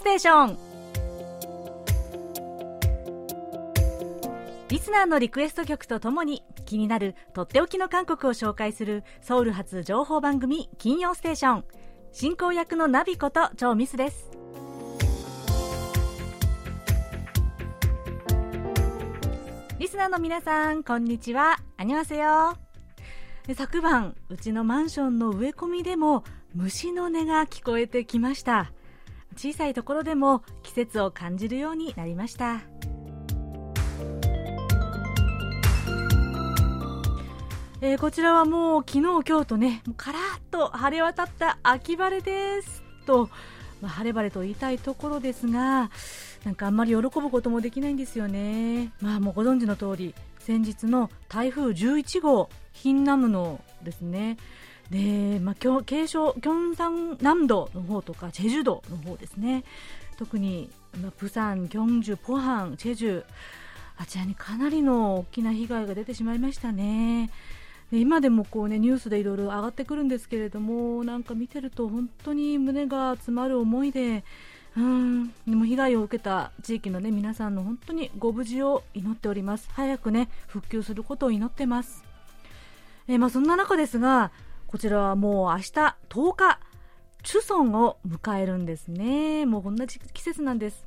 ステーション。リスナーのリクエスト曲とともに気になるとっておきの韓国を紹介するソウル発情報番組金曜ステーション。進行役のナビこと超ミスです。リスナーの皆さんこんにちは。あにわせよ昨晩うちのマンションの植え込みでも虫の音が聞こえてきました。小さいところでも季節を感じるようになりました。えー、こちらはもう昨日今日とねもうカラッと晴れ渡った秋晴れですと、まあ、晴れ晴れと言いたいところですがなんかあんまり喜ぶこともできないんですよね。まあもうご存知の通り先日の台風11号ヒンナムのですね。で、まあ、軽症キョンサン南道の方とかチェジュ道の方ですね。特に、まあ、プサン、キョンジュ、ポハン、チェジュあちらにかなりの大きな被害が出てしまいましたね。で今でもこう、ね、ニュースでいろいろ上がってくるんですけれどもなんか見てると本当に胸が詰まる思いでうんでも被害を受けた地域の、ね、皆さんの本当にご無事を祈っております。早く、ね、復旧することを祈ってます、えー、まあ、そんな中ですがこちらはもう明日10日チュソンを迎えるんですね。もうこんな季節なんです。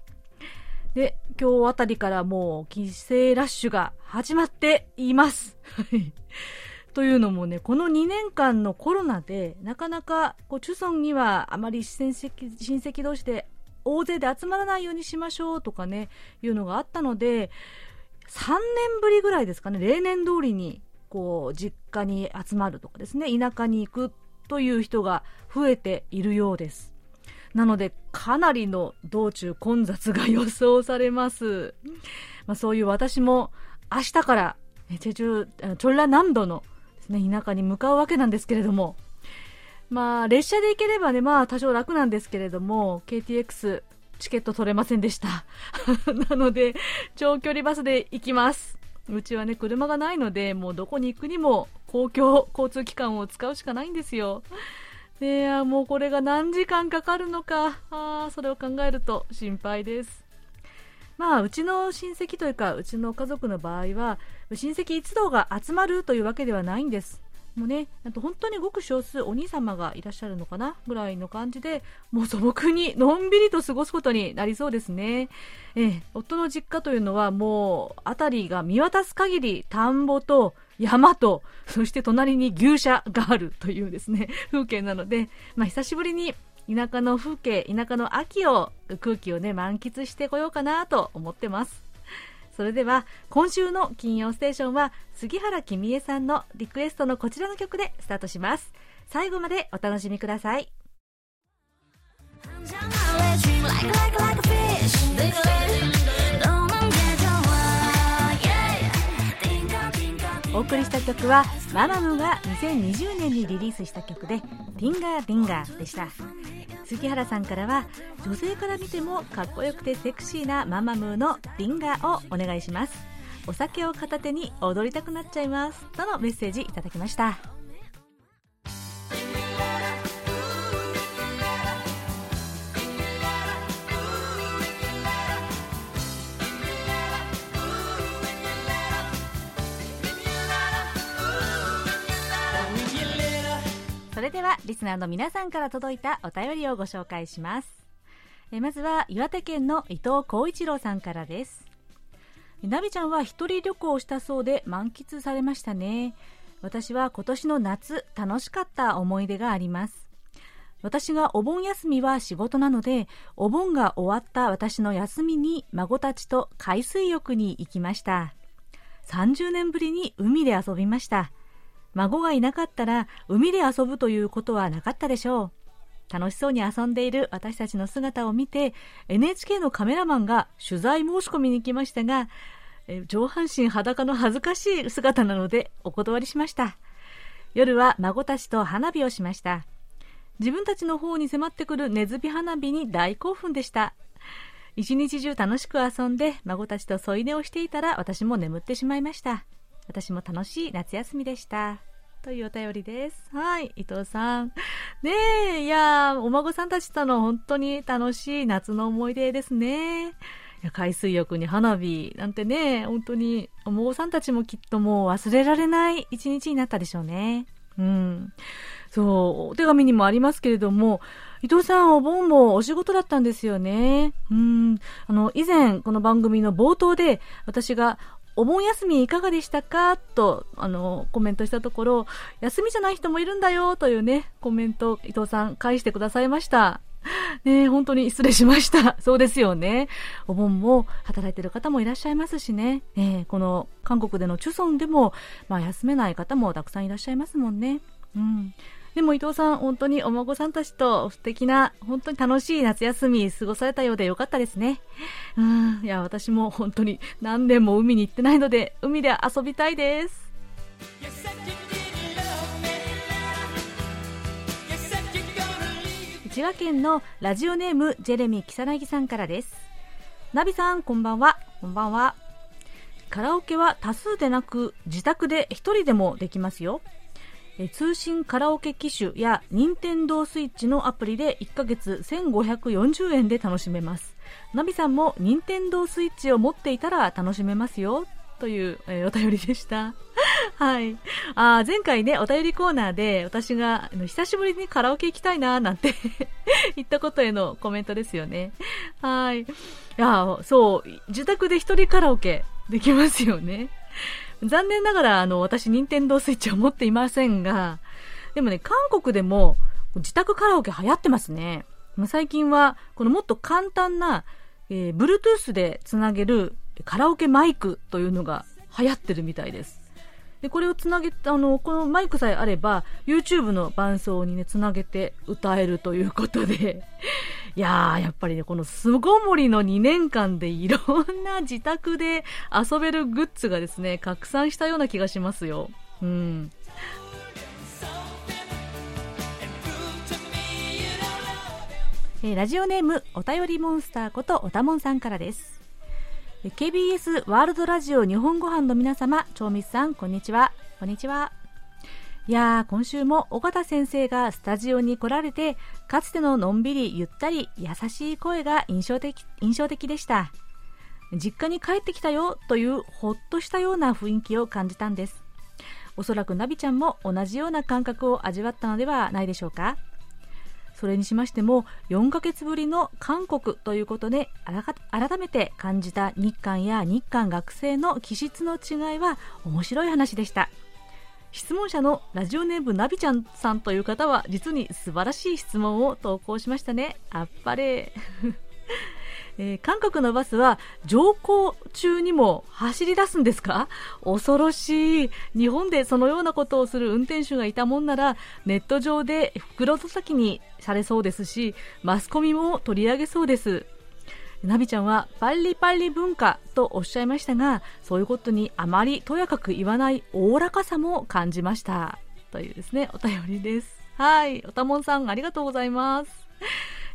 で今日あたりからもう帰省ラッシュが始まっています。というのもね、この2年間のコロナで、なかなかこうチュソンにはあまり親戚親戚同士で大勢で集まらないようにしましょうとかね、いうのがあったので、3年ぶりぐらいですかね、例年通りにこう実家に集まるとかですね、田舎に行くという人が増えているようです。なので、かなりの道中混雑が予想されます。まあ、そういう私も明日から、チェチュ、チョンラ南道のですね、田舎に向かうわけなんですけれども、まあ、列車で行ければね、まあ、多少楽なんですけれども、KTX、チケット取れませんでした。なので、長距離バスで行きます。うちはね、車がないので、もうどこに行くにも公共交通機関を使うしかないんですよ。で、もうこれが何時間かかるのか、あそれを考えると心配です。まあ、うちの親戚というか、うちの家族の場合は、親戚一同が集まるというわけではないんです。もうね、あと本当にごく少数お兄様がいらっしゃるのかなぐらいの感じで、もう素朴にのんびりと過ごすことになりそうですね。ええ、夫の実家というのはもう辺りが見渡す限り田んぼと山と、そして隣に牛舎があるというですね、風景なので、まあ久しぶりに田舎の風景、田舎の秋を、空気をね、満喫してこようかなと思ってます。それでは、今週の金曜ステーションは、杉原君江さんのリクエストのこちらの曲でスタートします。最後までお楽しみください。お送りした曲はママムが2020年にリリースした曲で「ティンガーディンガー」でした。杉原さんからは女性から見てもかっこよくてセクシーなママムーの「ディンガー」をお願いします。お酒を片手に踊りたくなっちゃいます。とのメッセージいただきました。れではリスナーの皆さんから届いたお便りをご紹介します。えまずは岩手県の伊藤浩一郎さんからです。ナビちゃんは一人旅行をしたそうで満喫されましたね。私は今年の夏楽しかった思い出があります。私がお盆休みは仕事なのでお盆が終わった私の休みに孫たちと海水浴に行きました。30年ぶりに海で遊びました。孫がいなかったら海で遊ぶということはなかったでしょう。楽しそうに遊んでいる私たちの姿を見て NHK のカメラマンが取材申し込みに来ましたが上半身裸の恥ずかしい姿なのでお断りしました。夜は孫たちと花火をしました。自分たちの方に迫ってくる根津火花火に大興奮でした。一日中楽しく遊んで孫たちと添い寝をしていたら私も眠ってしまいました。私も楽しい夏休みでしたというお便りです。はい、伊藤さん。ねえ、いやお孫さんたちとの本当に楽しい夏の思い出ですね。海水浴に花火なんてね、本当にお孫さんたちもきっともう忘れられない一日になったでしょうね。うん。そう、お手紙にもありますけれども、伊藤さん、お盆もお仕事だったんですよね。うん。あの、以前、この番組の冒頭で、私が、お盆休みいかがでしたか？と、あの、コメントしたところ、休みじゃない人もいるんだよというね、コメント、伊藤さん返してくださいました。ね本当に失礼しました。そうですよね。お盆も働いてる方もいらっしゃいますしね。えー、この韓国でのチュソンでも、まあ休めない方もたくさんいらっしゃいますもんね。うん。でも伊藤さん、本当にお孫さんたちと素敵な、本当に楽しい夏休み過ごされたようでよかったですね。うん、いや、私も本当に何年も海に行ってないので、海で遊びたいです。千葉県のラジオネームジェレミキサナギさんからです。ナビさん、こんばんは。こんばんは。カラオケは多数でなく、自宅で一人でもできますよ。通信カラオケ機種や任天堂スイッチのアプリで1ヶ月1540円で楽しめます。ナビさんも任天堂スイッチを持っていたら楽しめますよ。という、えー、お便りでした。はい。あ前回ねお便りコーナーで私が久しぶりにカラオケ行きたいななんて 言ったことへのコメントですよね。はい。いやそう自宅で一人カラオケできますよね。残念ながら、あの、私、任天堂スイッチを持っていませんが、でもね、韓国でも、自宅カラオケ流行ってますね。最近は、このもっと簡単な、えー、Bluetooth でつなげるカラオケマイクというのが流行ってるみたいです。で、これをつなげあの、このマイクさえあれば、YouTube の伴奏にね、つなげて歌えるということで、いやー、やっぱりね、この巣ごもりの2年間でいろんな自宅で遊べるグッズがですね、拡散したような気がしますよ。うん。えー、ラジオネーム、お便りモンスターことおたもんさんからです。KBS ワールドラジオ日本ご飯の皆様、長光さん、こんにちは。こんにちは。いやー、今週も尾形先生がスタジオに来られて、かつてののんびり、ゆったり、優しい声が印象的、印象的でした。実家に帰ってきたよというほっとしたような雰囲気を感じたんです。おそらくナビちゃんも同じような感覚を味わったのではないでしょうか。それにしましても4ヶ月ぶりの韓国ということで改めて感じた日韓や日韓学生の気質の違いは面白い話でした。質問者のラジオネームナビちゃんさんという方は実に素晴らしい質問を投稿しましたね。あっぱれ。えー、韓国のバスは乗降中にも走り出すんですか？恐ろしい。日本でそのようなことをする運転手がいたもんなら、ネット上で袋叩きにされそうですし、マスコミも取り上げそうです。ナビちゃんはパリパリ文化とおっしゃいましたが、そういうことにあまりとやかく言わないおおらかさも感じました。というですね、お便りです。はい。おたもんさん、ありがとうございます。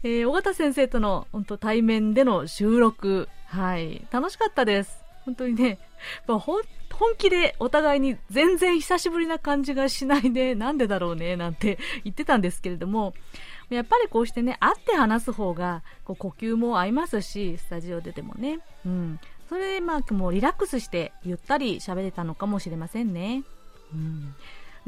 えー、尾形先生との本当対面での収録、はい、楽しかったです。本当にね、まあ、本気でお互いに全然久しぶりな感じがしないで、なんでだろうね、なんて 言ってたんですけれども、やっぱりこうしてね、会って話す方が、こう呼吸も合いますし、スタジオででもね。うん。それで、まあ、もうリラックスして、ゆったり喋れたのかもしれませんね。うん。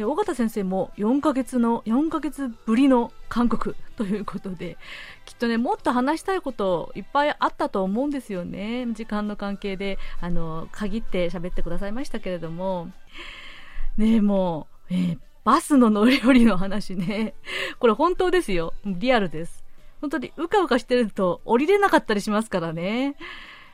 で尾形先生も4ヶ月の4ヶ月ぶりの韓国ということできっとねもっと話したいこといっぱいあったと思うんですよね。時間の関係であの限って喋ってくださいましたけれども。ねもう、えー、バスの乗り降りの話ね。これ本当ですよ。リアルです。本当にうかうかしてると降りれなかったりしますからね。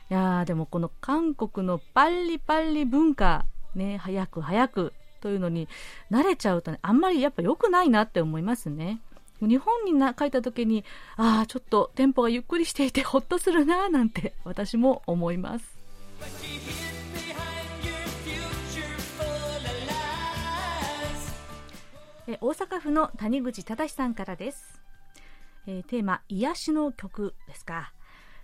いやーでもこの韓国のパリパリ文化ね早く早くというのに慣れちゃうとね、あんまりやっぱ良くないなって思いますね。日本にな書いた時に、ああ、ちょっとテンポがゆっくりしていてほっとするななんて私も思います。え大阪府の谷口忠さんからです。えー、テーマ、癒しの曲ですか。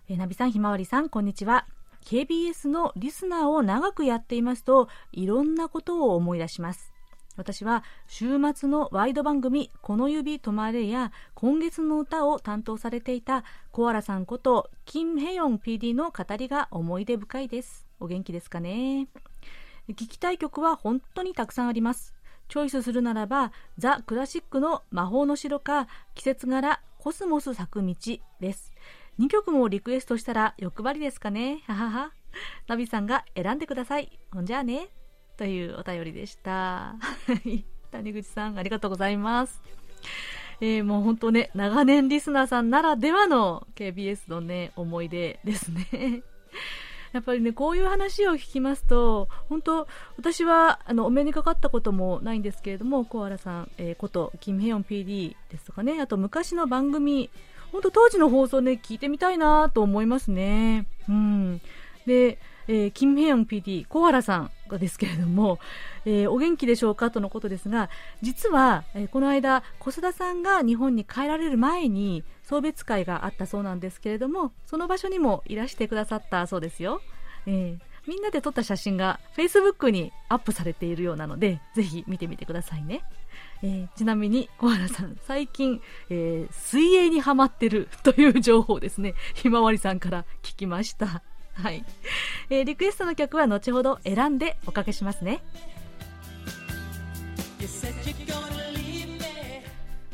えー、ナビさん、ひまわりさん、こんにちは。KBS のリスナーを長くやっていますといろんなことを思い出します。私は週末のワイド番組「この指止まれ」や今月の歌を担当されていたコアラさんこと金ヘヨン PD の語りが思い出深いです。お元気ですかね？聞きたい曲は本当にたくさんあります。チョイスするならばザ・クラシックの魔法の城か季節柄コスモス咲く道です。2曲もリクエストしたら欲張りですかねはははナビさんが選んでくださいほんじゃあねというお便りでした。谷口さん、ありがとうございます。えー、もう本当ね、長年リスナーさんならではの KBS のね、思い出ですね。やっぱりね、こういう話を聞きますと、本当、私は、あの、お目にかかったこともないんですけれども、コアラさん、えー、こと、キム・ヘヨン PD ですとかね、あと昔の番組、本当当時の放送ね、聞いてみたいなと思いますね。うん。で、えー、キム・ヘヨン PD、小原さんがですけれども、えー、お元気でしょうかとのことですが、実は、えー、この間、小須田さんが日本に帰られる前に送別会があったそうなんですけれども、その場所にもいらしてくださったそうですよ。えー、みんなで撮った写真が Facebook にアップされているようなので、ぜひ見てみてくださいね。えー、ちなみに小原さん、最近、えー、水泳にハマってるという情報ですね、ひまわりさんから聞きました。はい、えー、リクエストの曲は後ほど選んでおかけしますね。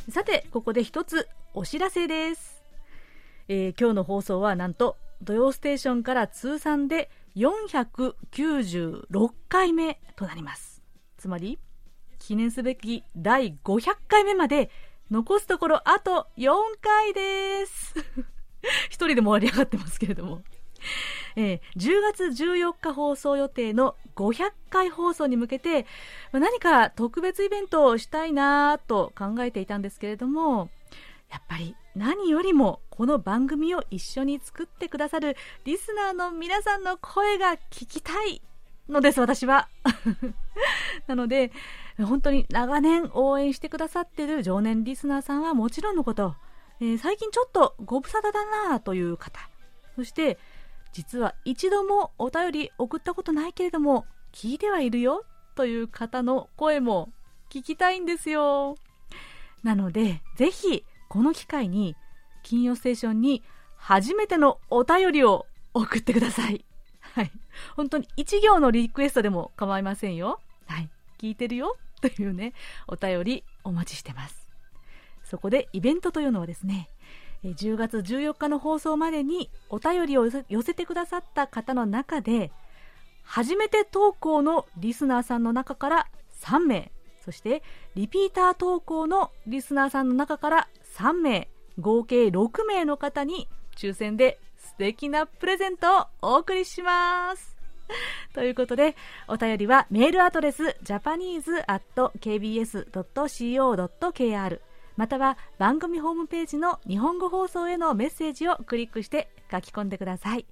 さてここで一つお知らせです、えー、今日の放送はなんと土曜ステーションから通算で496回目となります。つまり記念すべき第500回目まで残すところあと4回です 一人でも盛り上がってますけれどもえー、10月14日放送予定の500回放送に向けて、何か特別イベントをしたいなと考えていたんですけれども、やっぱり何よりもこの番組を一緒に作ってくださるリスナーの皆さんの声が聞きたいのです、私は。なので、本当に長年応援してくださってる常年リスナーさんはもちろんのこと、えー、最近ちょっとご無沙汰だなという方、そして実は一度もお便り送ったことないけれども聞いてはいるよという方の声も聞きたいんですよ。なのでぜひこの機会に金曜ステーションに初めてのお便りを送ってください。はい。本当に一行のリクエストでも構いませんよ。はい。聞いてるよ。というねお便りお待ちしてます。そこでイベントというのはですね10月14日の放送までにお便りを寄せてくださった方の中で初めて投稿のリスナーさんの中から3名そしてリピーター投稿のリスナーさんの中から3名合計6名の方に抽選で素敵なプレゼントをお送りします。ということで、お便りはメールアドレス japanese.kbs.co.kr または番組ホームページの日本語放送へのメッセージをクリックして書き込んでください。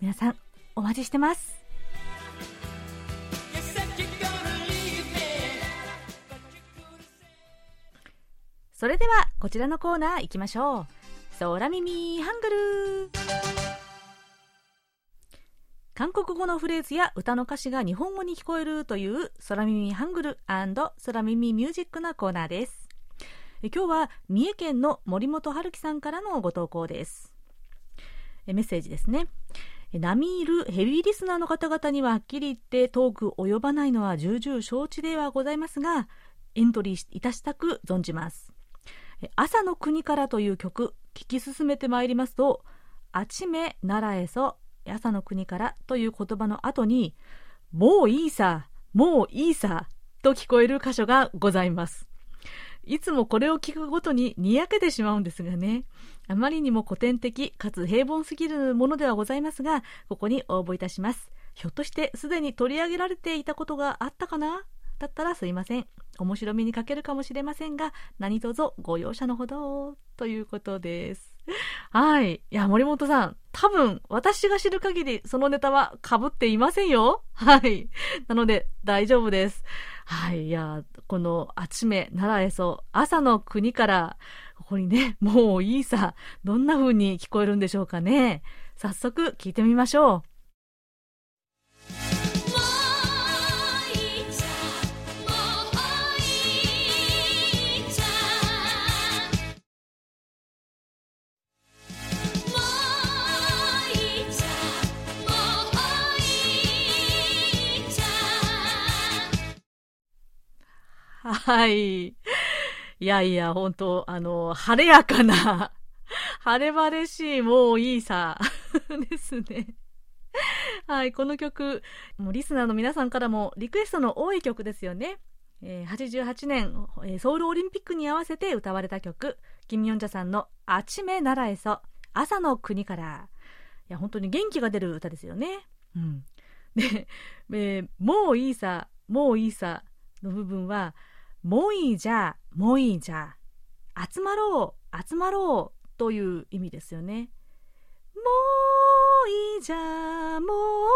皆さんお待ちしてます。それではこちらのコーナー行きましょう。空耳ハングル韓国語のフレーズや歌の歌詞が日本語に聞こえるという空耳ハングル空耳ミュージックなコーナーです。今日は三重県の森本春樹さんからのご投稿です。メッセージですね。並みいるヘビーリスナーの方々にははっきり言ってトーク及ばないのは重々承知ではございますがエントリーいたしたく存じます。朝の国からという曲聞き進めてまいりますとあちめならえそ朝の国からという言葉の後にもういいさもういいさと聞こえる箇所がございますいつもこれを聞くごとににやけてしまうんですがね。あまりにも古典的かつ平凡すぎるものではございますが、ここに応募いたします。ひょっとしてすでに取り上げられていたことがあったかな？だったらすいません。面白みに欠けるかもしれませんが、何卒ご容赦のほど、ということです。はい。いや、森本さん、多分、私が知る限り、そのネタは被っていませんよ。はい。なので、大丈夫です。はい。いや、この、あちめ、ならえそ、朝の国から、ここにね、もういいさ、どんな風に聞こえるんでしょうかね。早速、聞いてみましょう。はい。いやいや、本当あの、晴れやかな、晴れ晴れしい、もういいさ、ですね。はい、この曲、もうリスナーの皆さんからもリクエストの多い曲ですよね。えー、88年、え、ソウルオリンピックに合わせて歌われた曲、キム・ヨンジャさんのあちめならえそ、朝の国から。いや、本当に元気が出る歌ですよね。うん。で、えー、もういいさ、もういいさの部分は、もういいじゃ、もういいじゃ、集まろう、集まろうという意味ですよね。もういいじゃ、もう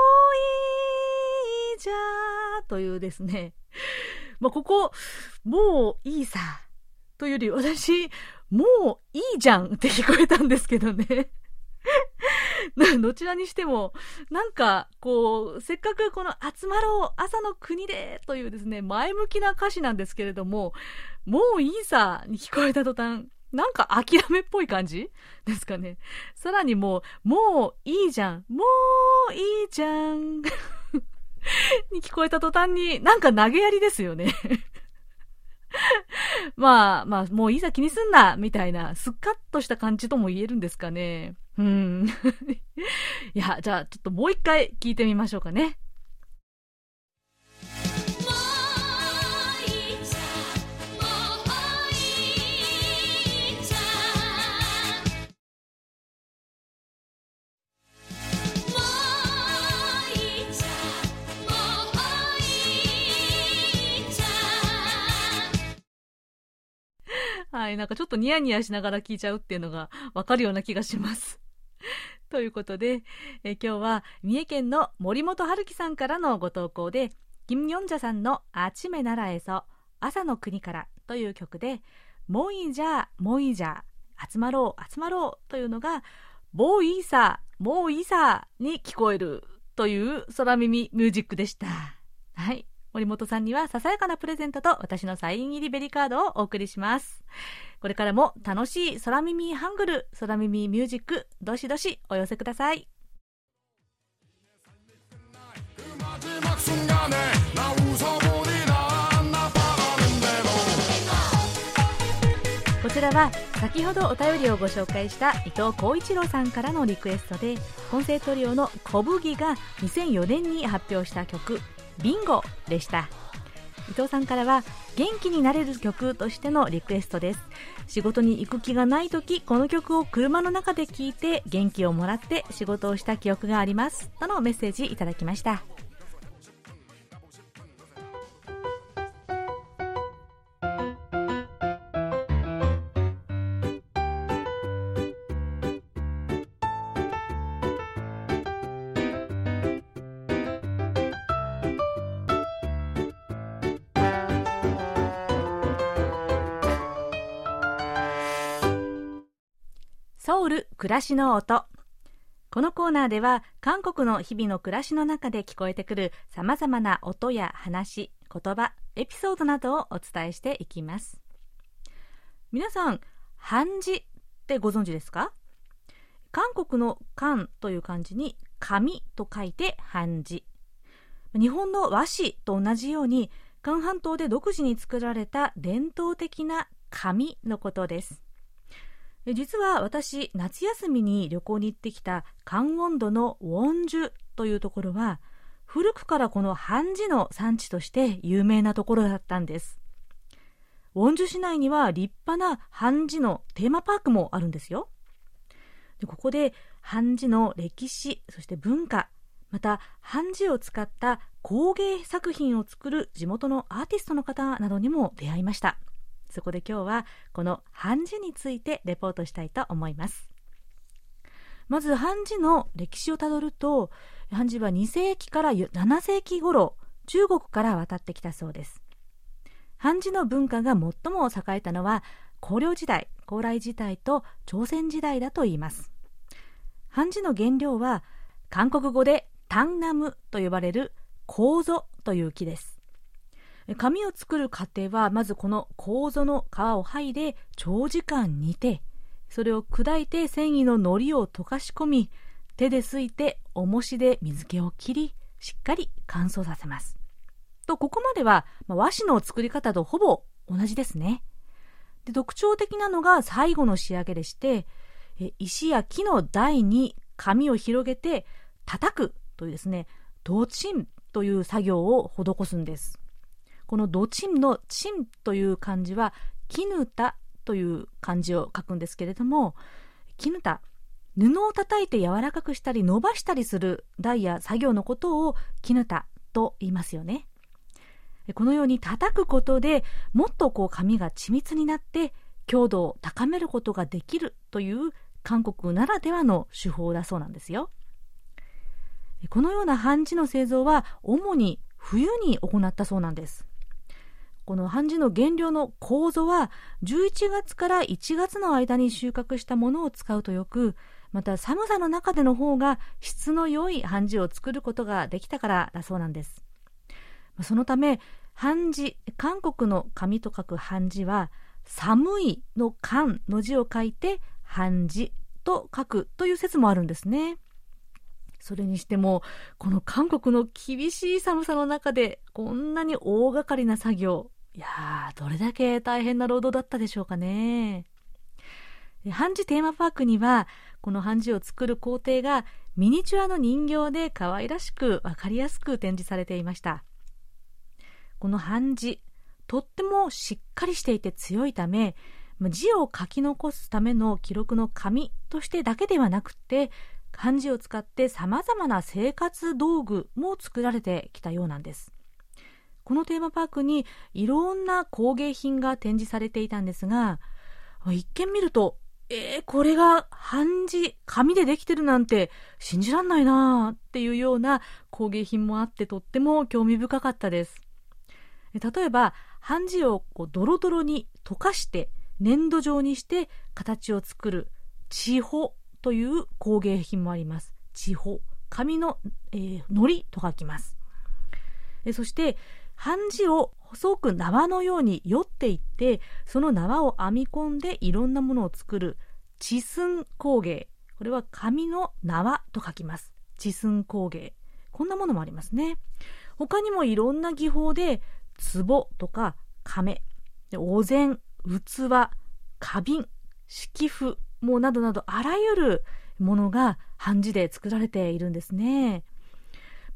いいじゃというですね。まあ、ここ、もういいさ、というより私、もういいじゃんって聞こえたんですけどね。どちらにしても、なんか、こう、せっかくこの集まろう、朝の国でというですね、前向きな歌詞なんですけれども、もういいさに聞こえた途端、なんか諦めっぽい感じ ですかね。さらにもう、もういいじゃん、もういいじゃん に聞こえた途端に、なんか投げやりですよね まあ、まあ、もういざ気にすんな、みたいな、スッカッとした感じとも言えるんですかね。うん。いや、じゃあ、ちょっともう一回聞いてみましょうかね。はい、なんかちょっとニヤニヤしながら聞いちゃうっていうのが わかるような気がします。ということで、え今日は三重県の森本春樹さんからのご投稿で、キム・ヨンジャさんのあちめならえそ、朝の国からという曲で、もういいじゃ、もういいじゃ、集まろう、集まろうというのが、もういいさ、もういいさに聞こえるという空耳ミュージックでした。はい。森本さんにはささやかなプレゼントと私のサイン入りベリカードをお送りします。これからも楽しい空耳ハングル、空耳ミュージック、どしどしお寄せください。こちらは先ほどお便りをご紹介した伊藤浩一郎さんからのリクエストで混声トリオの小麦が2004年に発表した曲ビンゴでした。伊藤さんからは元気になれる曲としてのリクエストです。仕事に行く気がない時この曲を車の中で聴いて元気をもらって仕事をした記憶があります。とのメッセージいただきました。ソウル暮らしの音このコーナーでは韓国の日々の暮らしの中で聞こえてくるさまざまな音や話言葉エピソードなどをお伝えしていきます。皆さん漢字ってご存知ですか？韓国の漢という漢字に紙と書いて漢字。日本の和紙と同じように韓半島で独自に作られた伝統的な紙のことです。実は私、夏休みに旅行に行ってきた関温度のウォンジュというところは、古くからこの半字の産地として有名なところだったんです。ウォンジュ市内には立派な半字のテーマパークもあるんですよ。でここで半字の歴史、そして文化、また半字を使った工芸作品を作る地元のアーティストの方などにも出会いました。そこで今日はこの漢字についてレポートしたいと思います。まず漢字の歴史をたどると漢字は2世紀から7世紀頃中国から渡ってきたそうです。漢字の文化が最も栄えたのは高陵時代高麗時代と朝鮮時代だといいます。漢字の原料は韓国語でタンナムと呼ばれる楮という木です。紙を作る過程はまずこの楮の皮を剥いで長時間煮てそれを砕いて繊維の糊を溶かし込み手ですいて重しで水気を切りしっかり乾燥させますと、ここまでは、和紙の作り方とほぼ同じですね。で特徴的なのが最後の仕上げでして、石や木の台に紙を広げて叩くというですね、ドチンという作業を施すんです。このドチンのチンという漢字は、絹田という漢字を書くんですけれども、絹田、布を叩いて柔らかくしたり伸ばしたりする台や作業のことを絹田と言いますよね。このように叩くことでもっとこう紙が緻密になって強度を高めることができるという韓国ならではの手法だそうなんですよ。このような半字の製造は主に冬に行ったそうなんです。この半字の原料の構造は11月から1月の間に収穫したものを使うとよくまた寒さの中での方が質の良い半字を作ることができたからだそうなんです。そのため半字韓国の紙と書く半字は寒いの寒の字を書いて半字と書くという説もあるんですね。それにしてもこの韓国の厳しい寒さの中でこんなに大掛かりな作業いやーどれだけ大変な労働だったでしょうかね。半字テーマパークにはこの半字を作る工程がミニチュアの人形で可愛らしく分かりやすく展示されていました。この半字とってもしっかりしていて強いため字を書き残すための記録の紙としてだけではなくて漢字を使って様々な生活道具も作られてきたようなんです。このテーマパークにいろんな工芸品が展示されていたんですが一見見るとえー、これが半字、紙でできてるなんて信じらんないなーっていうような工芸品もあってとっても興味深かったです。例えば、半字をこうドロドロに溶かして粘土状にして形を作る地穂という工芸品もあります。地穂。紙の、えー、糊と書きます。そして、半字を細く縄のように酔っていってその縄を編み込んでいろんなものを作る地寸工芸。これは紙の縄と書きます。地寸工芸。こんなものもありますね。他にもいろんな技法で壺とか亀。お膳器花瓶敷布もうなどなどあらゆるものが半字で作られているんですね。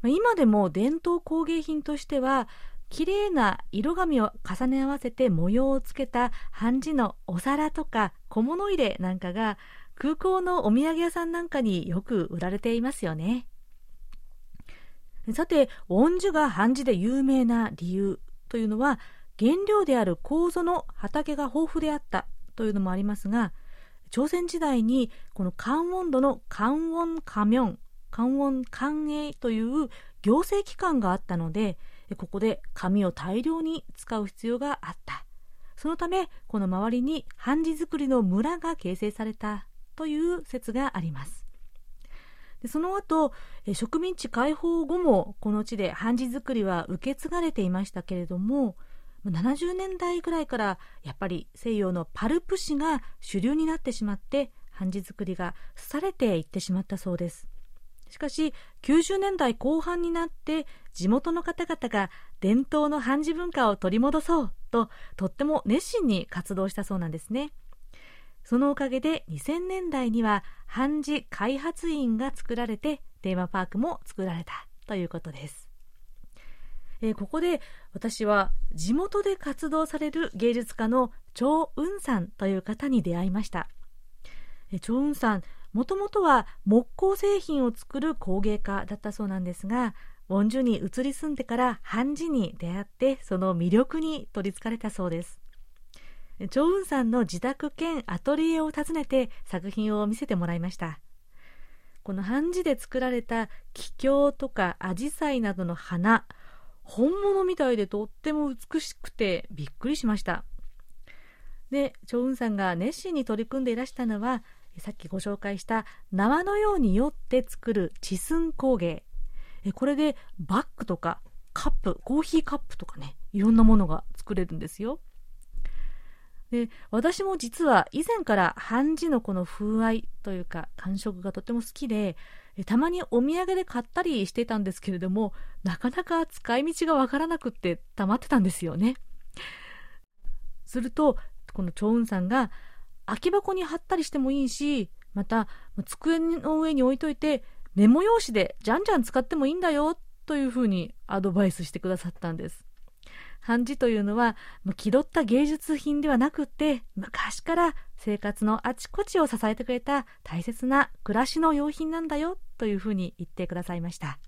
今でも伝統工芸品としては綺麗な色紙を重ね合わせて模様をつけた半字のお皿とか小物入れなんかが空港のお土産屋さんなんかによく売られていますよね。さて、恩樹が半字で有名な理由というのは原料である楮の畑が豊富であったというのもありますが朝鮮時代にこの関温度の関温家明関温官営という行政機関があったのでここで紙を大量に使う必要があった。そのためこの周りに半字作りの村が形成されたという説があります。でその後植民地解放後もこの地で半字作りは受け継がれていましたけれども70年代ぐらいからやっぱり西洋のパルプ紙が主流になってしまって半字作りが廃れていってしまったそうです。しかし90年代後半になって地元の方々が伝統の半字文化を取り戻そうととっても熱心に活動したそうなんですねそのおかげで2000年代には半字開発院が作られてテーマパークも作られたということですえー、ここで私は地元で活動される芸術家のチョウ・ウンさんという方に出会いました。えチョウ・ウンさんもともとは木工製品を作る工芸家だったそうなんですがウォンジュに移り住んでから半字に出会ってその魅力に取りつかれたそうです。チョウンさんの自宅兼アトリエを訪ねて作品を見せてもらいました。この半字で作られた桔梗とかアジサイなどの花本物みたいでとっても美しくてびっくりしました。でチョウンさんが熱心に取り組んでいらしたのはさっきご紹介した縄のようによって作る地寸工芸。これでバッグとかカップコーヒーカップとかねいろんなものが作れるんですよ。で私も実は以前から半字のこの風合いというか感触がとても好きでたまにお土産で買ったりしてたんですけれどもなかなか使い道がわからなくって溜まってたんですよね。するとこのチョウンさんが空き箱に貼ったりしてもいいしまた机の上に置いといてメモ用紙でじゃんじゃん使ってもいいんだよというふうにアドバイスしてくださったんです。漢字というのは気取った芸術品ではなくって昔から生活のあちこちを支えてくれた大切な暮らしの用品なんだよというふうに言ってくださいました。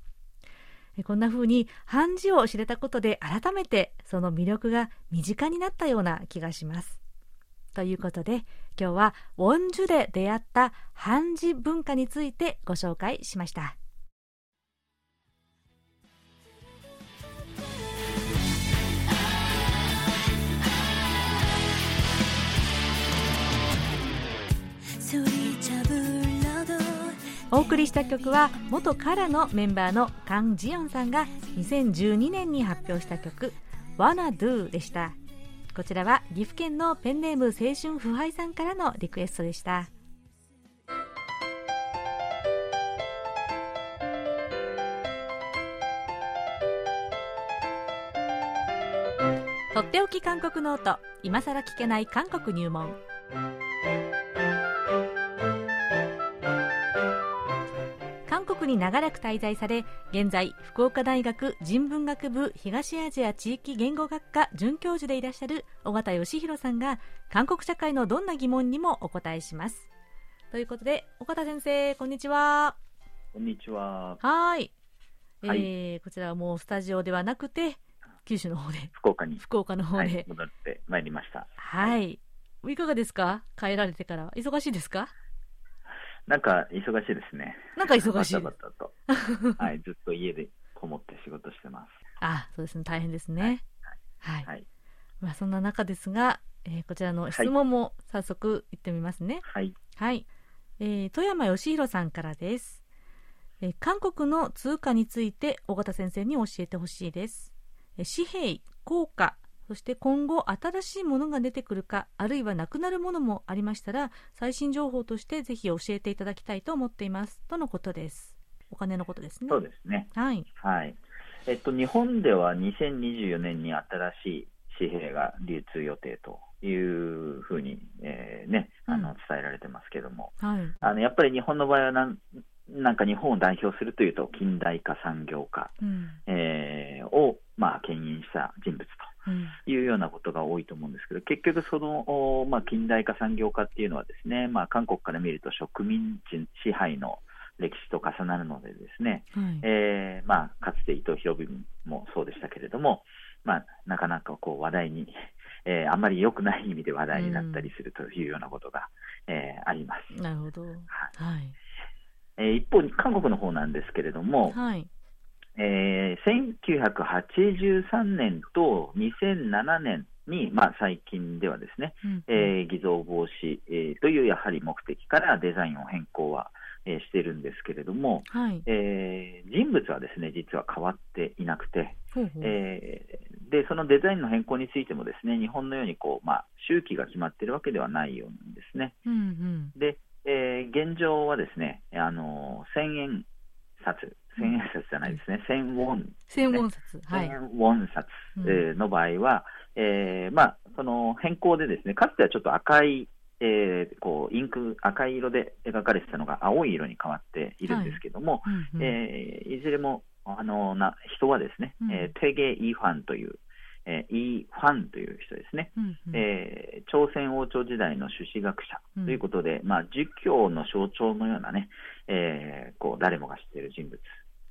こんなふうに漢字を知れたことで改めてその魅力が身近になったような気がします。ということで今日はウォンジュで出会った漢字文化についてご紹介しました。お送りした曲は元カラのメンバーのカン・ジヨンさんが2012年に発表した曲「Wanna Do」でした。こちらは岐阜県のペンネーム青春腐敗さんからのリクエストでした。とっておき韓国ノート。今さら聞けない韓国入門。に長らく滞在され現在福岡大学人文学部東アジア地域言語学科准教授でいらっしゃる緒方義広さんが韓国社会のどんな疑問にもお答えします。ということで尾形先生こんにちは。こんにちは。はい。えー、こちらはもうスタジオではなくて九州の方で福岡に。福岡の方で、はい、戻ってまいりました。はい、いかがですか？帰られてから。忙しいですか？なんか忙しいですね。なんか忙しい。バタバタと。はい、ずっと家でこもって仕事してます。あ、そうですね、大変ですね。はい。はい、まあ、そんな中ですが、えー、こちらの質問も早速いってみますね。はい。はい。えー、富山義弘さんからです。えー、韓国の通貨について尾形先生に教えてほしいです。え紙幣、硬貨、そして今後新しいものが出てくるかあるいはなくなるものもありましたら最新情報としてぜひ教えていただきたいと思っています。とのことです。お金のことですね。そうですね。はい、はい。えっと、日本では2024年に新しい紙幣が流通予定というふうに、えー、ね、あの伝えられてますけども、はい、あのやっぱり日本の場合はなんなんか日本を代表するというと近代化産業化、うん、えー、を、まあ、牽引した人物というようなことが多いと思うんですけど、結局その、まあ、近代化産業化っていうのはですね、まあ、韓国から見ると植民地支配の歴史と重なるのでですね、はい、えー、まあ、かつて伊藤博文もそうでしたけれども、まあ、なかなかこう話題に、えー、あんまり良くない意味で話題になったりするというようなことが、うん、えー、あります。なるほど。はい。えー、一方、韓国の方なんですけれども、はいえー、1983年と2007年に、まあ、最近ではですね、うんえー、偽造防止、えー、というやはり目的からデザインを変更は、えー、しているんですけれども、はい。えー、人物はですね実は変わっていなくて、ほうほう。えー、でそのデザインの変更についてもですね日本のようにこう、まあ、周期が決まっているわけではないようなんですね。うんうん、でえー、現状はですね、あの1000円札、千円札じゃないですね、千ウォン、ね、千ウォン札、はい、千ウォン札、えー、の場合は、えーまあ、その変更でですね、かつてはちょっと赤い、えー、こうインク、赤い色で描かれてたのが青い色に変わっているんですけども、はい。うんうん、えー、いずれもあのな人はですね、うん、えー、テゲ・イファンという、えー、イ・ファンという人ですね、うんうん、えー、朝鮮王朝時代の朱子学者ということで、うん、まあ、儒教の象徴のようなね、えー、こう誰もが知っている人物、うん、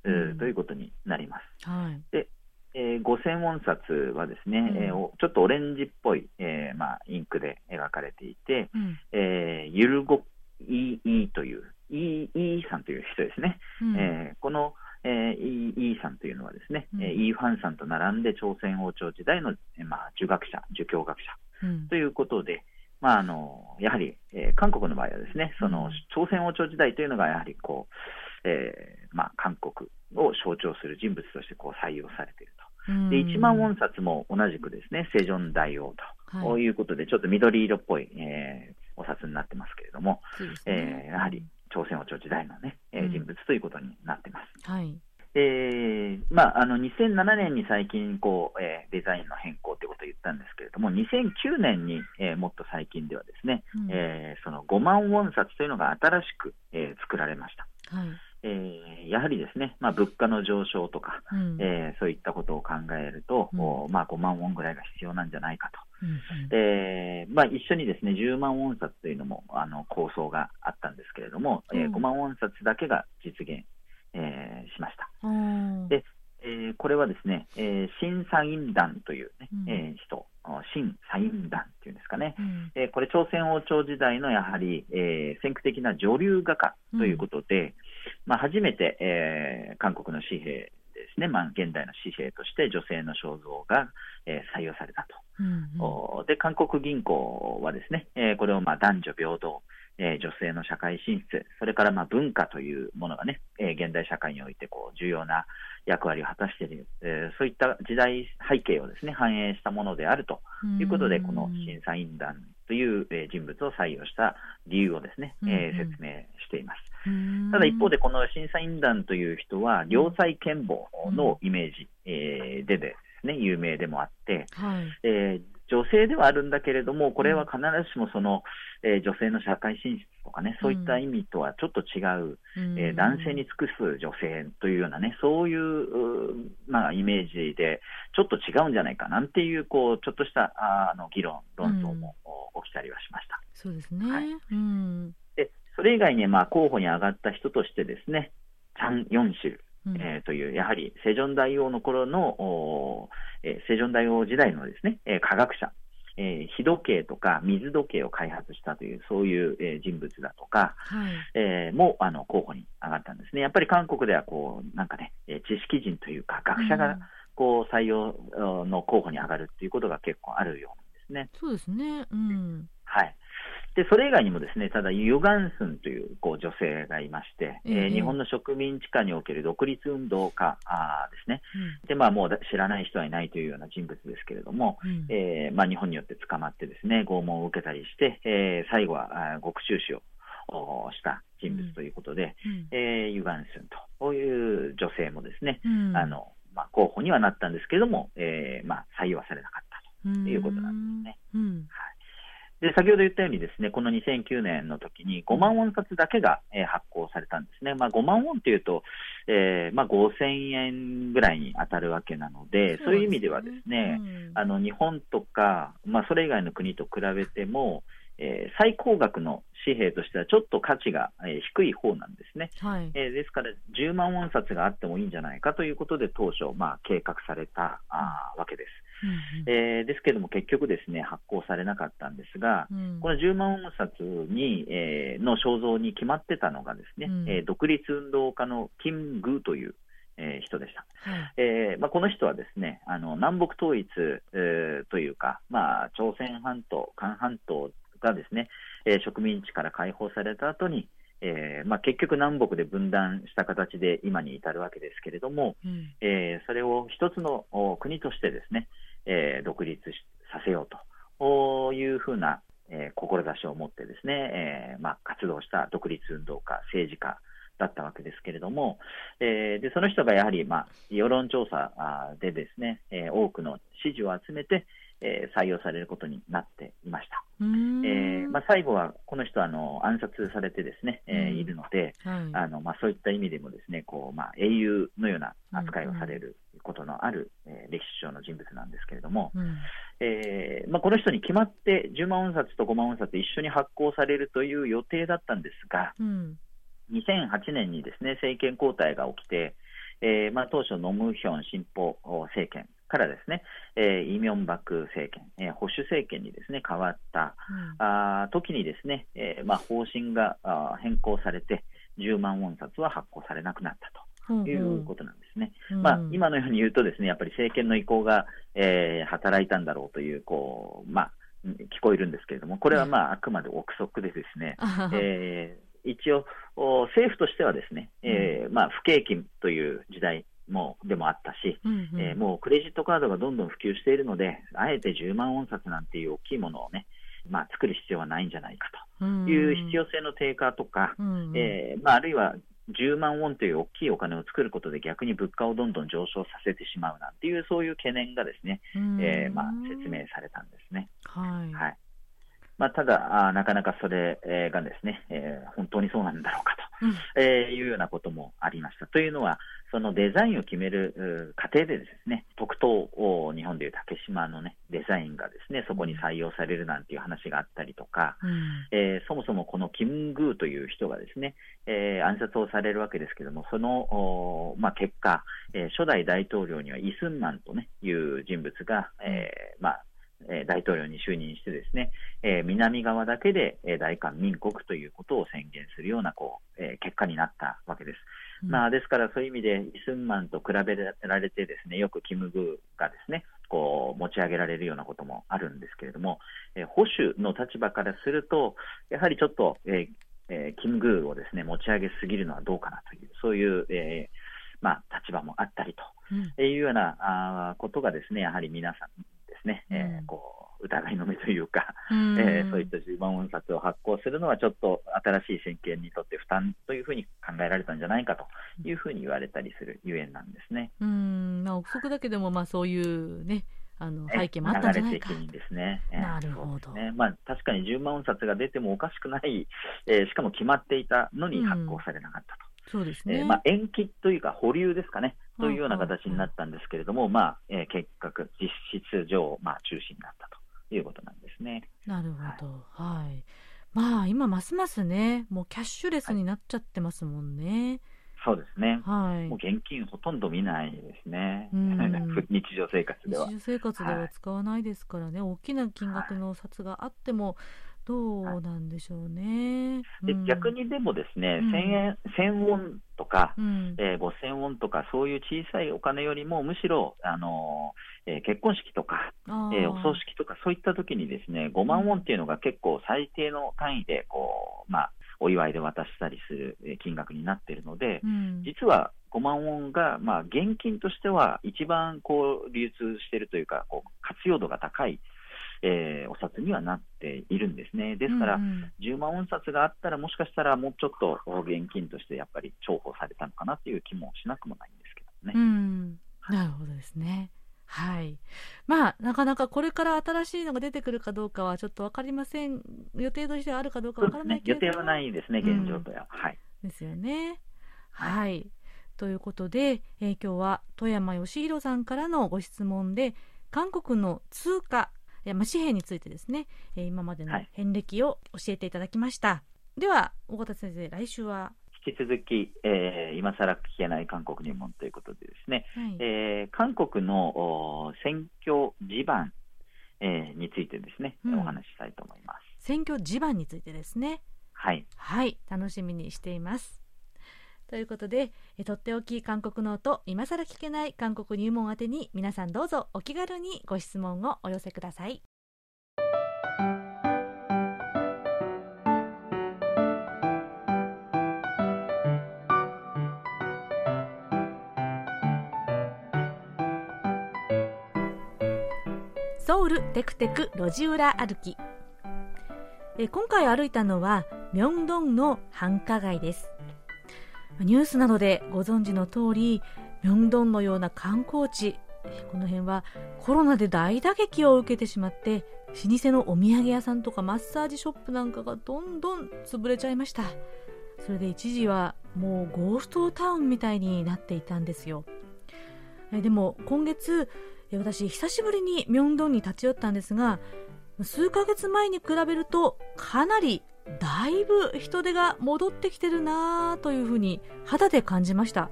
ということになります。はい、でえー、五千ウォン札はですね、うん、えー、ちょっとオレンジっぽい、えーまあ、インクで描かれていて、うん、えー、ゆるごいいという、いいさんという人ですね。うん、えー、このえー、イーさんというのはですね、うん、イーファンさんと並んで朝鮮王朝時代の、まあ、儒学者、儒教学者ということで、まあ、あのやはり、えー、韓国の場合はですね、その朝鮮王朝時代というのがやはりこう、えーまあ、韓国を象徴する人物としてこう採用されていると。で1万ウォン札も同じくですね、セジョン大王と、はい、いうことで、ちょっと緑色っぽい、えー、お札になってますけれども、ね、えー、やはり朝鮮王朝時代のね、え人物ということになってます。はい。えーまあ、あの2007年に最近こう、えー、デザインの変更ということを言ったんですけれども、2009年に、えー、もっと最近ではですね、うん、えー、その5万ウォン札というのが新しく、えー、作られました。はいえー、やはりですね、まあ、物価の上昇とか、うん、えー、そういったことを考えると、うん、まあ、5万ウォンぐらいが必要なんじゃないかと、うんうん、えー、まあ、一緒にですね10万ウォン札というのもあの構想があったんですけれども、うん、えー、5万ウォン札だけが実現、えー、しました。でえー、これはですね、えー、新サイン団というね、うん、えー、人、新サイン団っていうんですかね、うん、えー、これ、朝鮮王朝時代のやはり、えー、先駆的な女流画家ということで、うん、まあ、初めて、えー、韓国の紙幣ですね、まあ、現代の紙幣として女性の肖像が、えー、採用されたと、うんうん、で韓国銀行はですね、えー、これをまあ男女平等、えー、女性の社会進出、それからまあ文化というものがね、えー、現代社会においてこう重要な役割を果たしている、えー、そういった時代背景をですね反映したものであるということで、この審査員団という、えー、人物を採用した理由をですね、えー、説明しています。ただ一方で、この審査員団という人は、良妻賢母のイメージ、えー、でですね、有名でもあって、はい、えー女性ではあるんだけれども、これは必ずしもその、えー、女性の社会進出とかね、そういった意味とはちょっと違う、うん、えー、男性に尽くす女性というようなね、そういう、まあ、イメージで、ちょっと違うんじゃないかなんていう、こう、ちょっとしたあの議論、論争も起きたりはしました。うん、そうですね。はい、うん、でそれ以外に、まあ、候補に上がった人としてですね、チャン・ヨンシル、えー、という、やはりセジョン大王の頃の、えー、セジョン大王時代のですね、えー、科学者、えー、火時計とか水時計を開発したという、そういう、えー、人物だとか、はい、えー、もあの候補に上がったんですね。やっぱり韓国ではこう、なんかね、知識人というか、学者がこう採用の候補に上がるっていうことが結構あるようなんですね。そうですね。うん。はい。で、それ以外にもですね、ただ、ユガンスンというこう女性がいまして、えー、日本の植民地下における独立運動家あですね、うん、で、まあ、もう知らない人はいないというような人物ですけれども、うん、えー、まあ、日本によって捕まってですね、拷問を受けたりして、えー、最後は獄中死をした人物ということで、うん、えー、ユガンスンという女性もですね、あの、まあ、候補にはなったんですけれども、えー、まあ、採用されなかったということなんですね。はいで、先ほど言ったようにですね、この2009年の時に5万ウォン札だけが、えー、発行されたんですね。まあ5万ウォンっていうと、えー、まあ5000円ぐらいに当たるわけなので、そう、ね,、いう意味ではですね、うん、あの日本とか、まあそれ以外の国と比べても、えー、最高額の紙幣としてはちょっと価値が、えー、低い方なんですね、はいえー、ですから10万ウォン札があってもいいんじゃないかということで当初、まあ、計画されたあわけです。うんえー、ですけれども、結局ですね、発行されなかったんですが、うん、この10万ウォン札に、えー、の肖像に決まってたのがですね、うん、えー、独立運動家のキム・グーという、えー、人でした。はい、えー、まあ、この人はですね、あの南北統一、えー、というか、まあ、朝鮮半島、韓半島がですね、えー、植民地から解放された後に、えーまあ、結局、南北で分断した形で今に至るわけですけれども、うん、えー、それを一つの国としてですね、えー、独立させようというふうな、えー、志を持ってですね、えーまあ、活動した独立運動家、政治家だったわけですけれども、えー、でその人がやはり、まあ、世論調査でですね、えー、多くの支持を集めて、えー、採用されることになっていました。えーまあ、最後はこの人はあの暗殺されてですね、えー、いるので、はい、あのまあ、そういった意味でもですねこう、まあ、英雄のような扱いをされることのある、えー、歴史上の人物なんですけれども、うん、えー、まあ、この人に決まって10万ウォン札と5万ウォン札一緒に発行されるという予定だったんですが、うん、2008年にですね政権交代が起きて、えーまあ、当初、ノムヒョン新法政権からですね、えー、イ・ミョンバク政権、えー、保守政権にですね変わった、うん、あ時にですね、えーまあ、方針があ変更されて、10万ウォン札は発行されなくなったということなんですね。うんうん、まあ、今のように言うとですね、やっぱり政権の意向が、えー、働いたんだろうという、こう、まあ、聞こえるんですけれども、これはまあ、あくまで憶測でですね、えー、一応、政府としてはですね、えーまあ、不景気という時代もでもあったし、うんうん、えー、もうクレジットカードがどんどん普及しているので、あえて10万ウォン札なんていう大きいものをね、まあ、作る必要はないんじゃないかという必要性の低下とか、うん、えー、まあ、あるいは10万ウォンという大きいお金を作ることで逆に物価をどんどん上昇させてしまうなんていうそういう懸念がですね、えー、まあ、説明されたんですね。はい、はいまあ、ただあ、なかなかそれがですね、えー、本当にそうなんだろうかと、うん、えー、いうようなこともありました。というのは、そのデザインを決める過程でですね、特等、日本でいう竹島のね、デザインがですね、そこに採用されるなんていう話があったりとか、うん、えー、そもそもこのキム・グーという人がですね、えー、暗殺をされるわけですけれども、その、まあ、結果、えー、初代大統領にはイスンマンと、ね、いう人物が、えーまあ、え大統領に就任してですね、え南側だけで、え大韓民国ということを宣言するようなこう、え結果になったわけです。うん、まあ、ですからそういう意味でイスンマンと比べられてですねよくキム・グーがですねこう持ち上げられるようなこともあるんですけれども、え保守の立場からするとやはりちょっと、ええキム・グーをですね持ち上げすぎるのはどうかなというそういう、えまあ、立場もあったりというような、あことがですねやはり皆さんですね、うん、えー、こう疑いの目というか、うん、えー、そういった10万冊を発行するのはちょっと新しい政権にとって負担というふうに考えられたんじゃないかというふうに言われたりするゆえんなんですね。うんまあ、憶測だけでもまあそういうねあの背景もあったんじゃないか流れ的にですね。なるほど。ね、まあ、確かに10万冊が出てもおかしくない、えー、しかも決まっていたのに発行されなかったと。そうですね。えー、まあ、延期というか保留ですかね。というような形になったんですけれども、まあ、えー、結果、実質上、まあ、中止になったということなんですね。なるほど。はい。はい、まあ、今、ますますね、もうキャッシュレスになっちゃってますもんね。はいそうですね、はい、もう現金ほとんど見ないですね、日常生活では。日常生活では使わないですからね、はい、大きな金額の札があっても、どうなんでしょうね。で逆にでもですね、うん、1000円、1000ウォンとか、うん、えー、5000ウォンとか、そういう小さいお金よりも、むしろ、あのえー、結婚式とか、えー、お葬式とか、そういった時にですね、5万ウォンっていうのが結構最低の単位で、こう、まあ、お祝いで渡したりする金額になっているので、うん、実は5万ウォンが、まあ、現金としては一番こう流通しているというか、こう活用度が高いえー、お札にはなっているんですね。ですから、うんうん、10万ウォン札があったら、もしかしたらもうちょっと現金としてやっぱり重宝されたのかなという気もしなくもないんですけどね。うん、なるほどですね。はい。まあ、なかなかこれから新しいのが出てくるかどうかはちょっと分かりません。予定としてはあるかどうか分からないけど、ね、予定はないですね、現状とは。うん、はい。ですよね。はい、はい。ということで、えー、今日は富山義弘さんからのご質問で、韓国の通貨まあ、紙幣についてですね、えー、今までの遍歴を教えていただきました、はい、では大方先生来週は引き続き、えー、今更聞けない韓国入門ということでですね、はい、えー、韓国の選挙地盤、えー、についてですね、うん、お話ししたいと思います。選挙地盤についてですね。はい、はい、楽しみにしています。ということで、えとっておき韓国ノート、今更聞けない韓国入門宛てに皆さんどうぞお気軽にご質問をお寄せください。ソウルテクテク路地裏歩き。え今回歩いたのはミョンドンの繁華街です。ニュースなどでご存知の通りミョンドンのような観光地この辺はコロナで大打撃を受けてしまって老舗のお土産屋さんとかマッサージショップなんかがどんどん潰れちゃいました。それで一時はもうゴーストタウンみたいになっていたんですよ。でも今月で私久しぶりにミョンドンに立ち寄ったんですが数ヶ月前に比べるとかなりだいぶ人手が戻ってきてるなというふうに肌で感じました。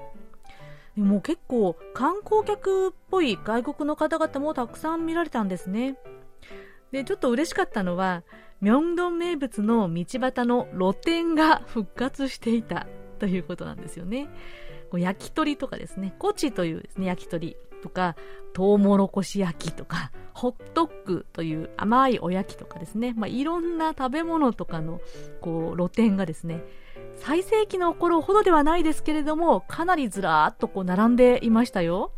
もう結構観光客っぽい外国の方々もたくさん見られたんですね。でちょっと嬉しかったのはミョンドン名物の道端の露店が復活していたということなんですよね。焼き鳥とかですね。コチというですね焼き鳥。とかトウモロコシ焼きとかホットックという甘いおやきとかですね、まあ、いろんな食べ物とかのこう露店がですね最盛期の頃ほどではないですけれどもかなりずらーっとこう並んでいましたよ。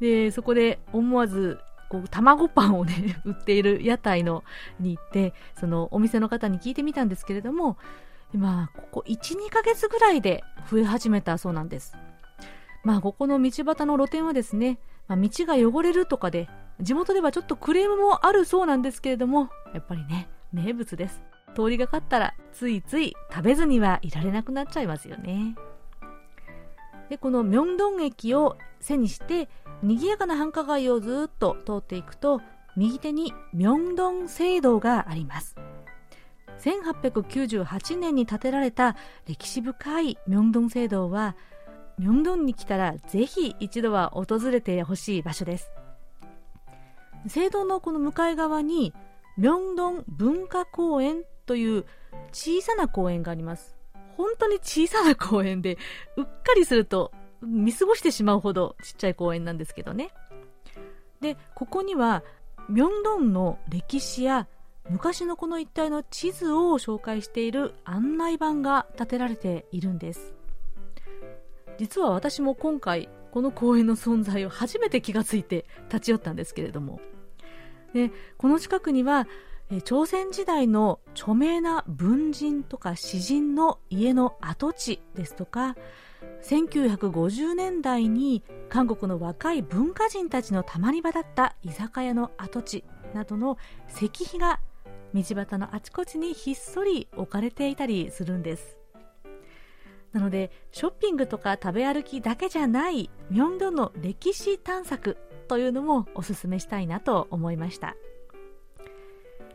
でそこで思わずこう卵パンをね 売っている屋台のに行ってそのお店の方に聞いてみたんですけれども今ここ12ヶ月ぐらいで増え始めたそうなんです。まあここの道端の露店はですね、まあ、道が汚れるとかで地元ではちょっとクレームもあるそうなんですけれどもやっぱりね名物です。通りがかったらついつい食べずにはいられなくなっちゃいますよね。でこの明洞駅を背にして賑やかな繁華街をずっと通っていくと右手に明洞聖堂があります。1898年に建てられた歴史深い明洞聖堂は明洞に来たらぜひ一度は訪れてほしい場所です。聖堂のこの向かい側に明洞文化公園という小さな公園があります。本当に小さな公園でうっかりすると見過ごしてしまうほどちっちゃい公園なんですけどね。でここには明洞の歴史や昔のこの一帯の地図を紹介している案内板が建てられているんです。実は私も今回この公園の存在を初めて気がついて立ち寄ったんですけれども。でこの近くには朝鮮時代の著名な文人とか詩人の家の跡地ですとか1950年代に韓国の若い文化人たちのたまり場だった居酒屋の跡地などの石碑が道端のあちこちにひっそり置かれていたりするんです。なのでショッピングとか食べ歩きだけじゃないミョンドンの歴史探索というのもおすすめしたいなと思いました、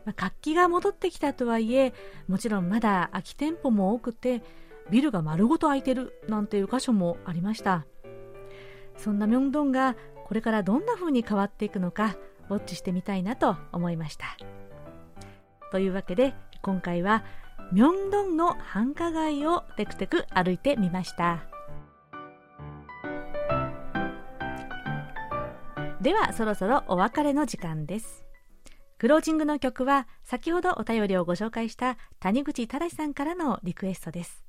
まあ、活気が戻ってきたとはいえもちろんまだ空き店舗も多くてビルが丸ごと空いてるなんていう箇所もありました。そんなミョンドンがこれからどんな風に変わっていくのかウォッチしてみたいなと思いました。というわけで今回はミョンドンの繁華街をテクテク歩いてみました。ではそろそろお別れの時間です。クロージングの曲は先ほどお便りをご紹介した谷口忠さんからのリクエストです。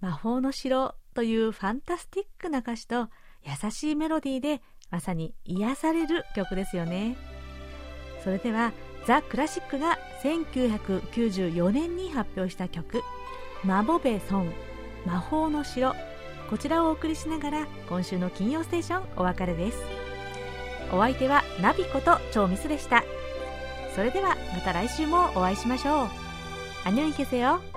魔法の城というファンタスティックな歌詞と優しいメロディーでまさに癒される曲ですよね。それではザ・クラシックが1994年に発表した曲「マボベソン魔法の城」こちらをお送りしながら今週の金曜ステーションお別れです。お相手はナビこと超ミスでした。それではまた来週もお会いしましょう。アニョンヒセよ。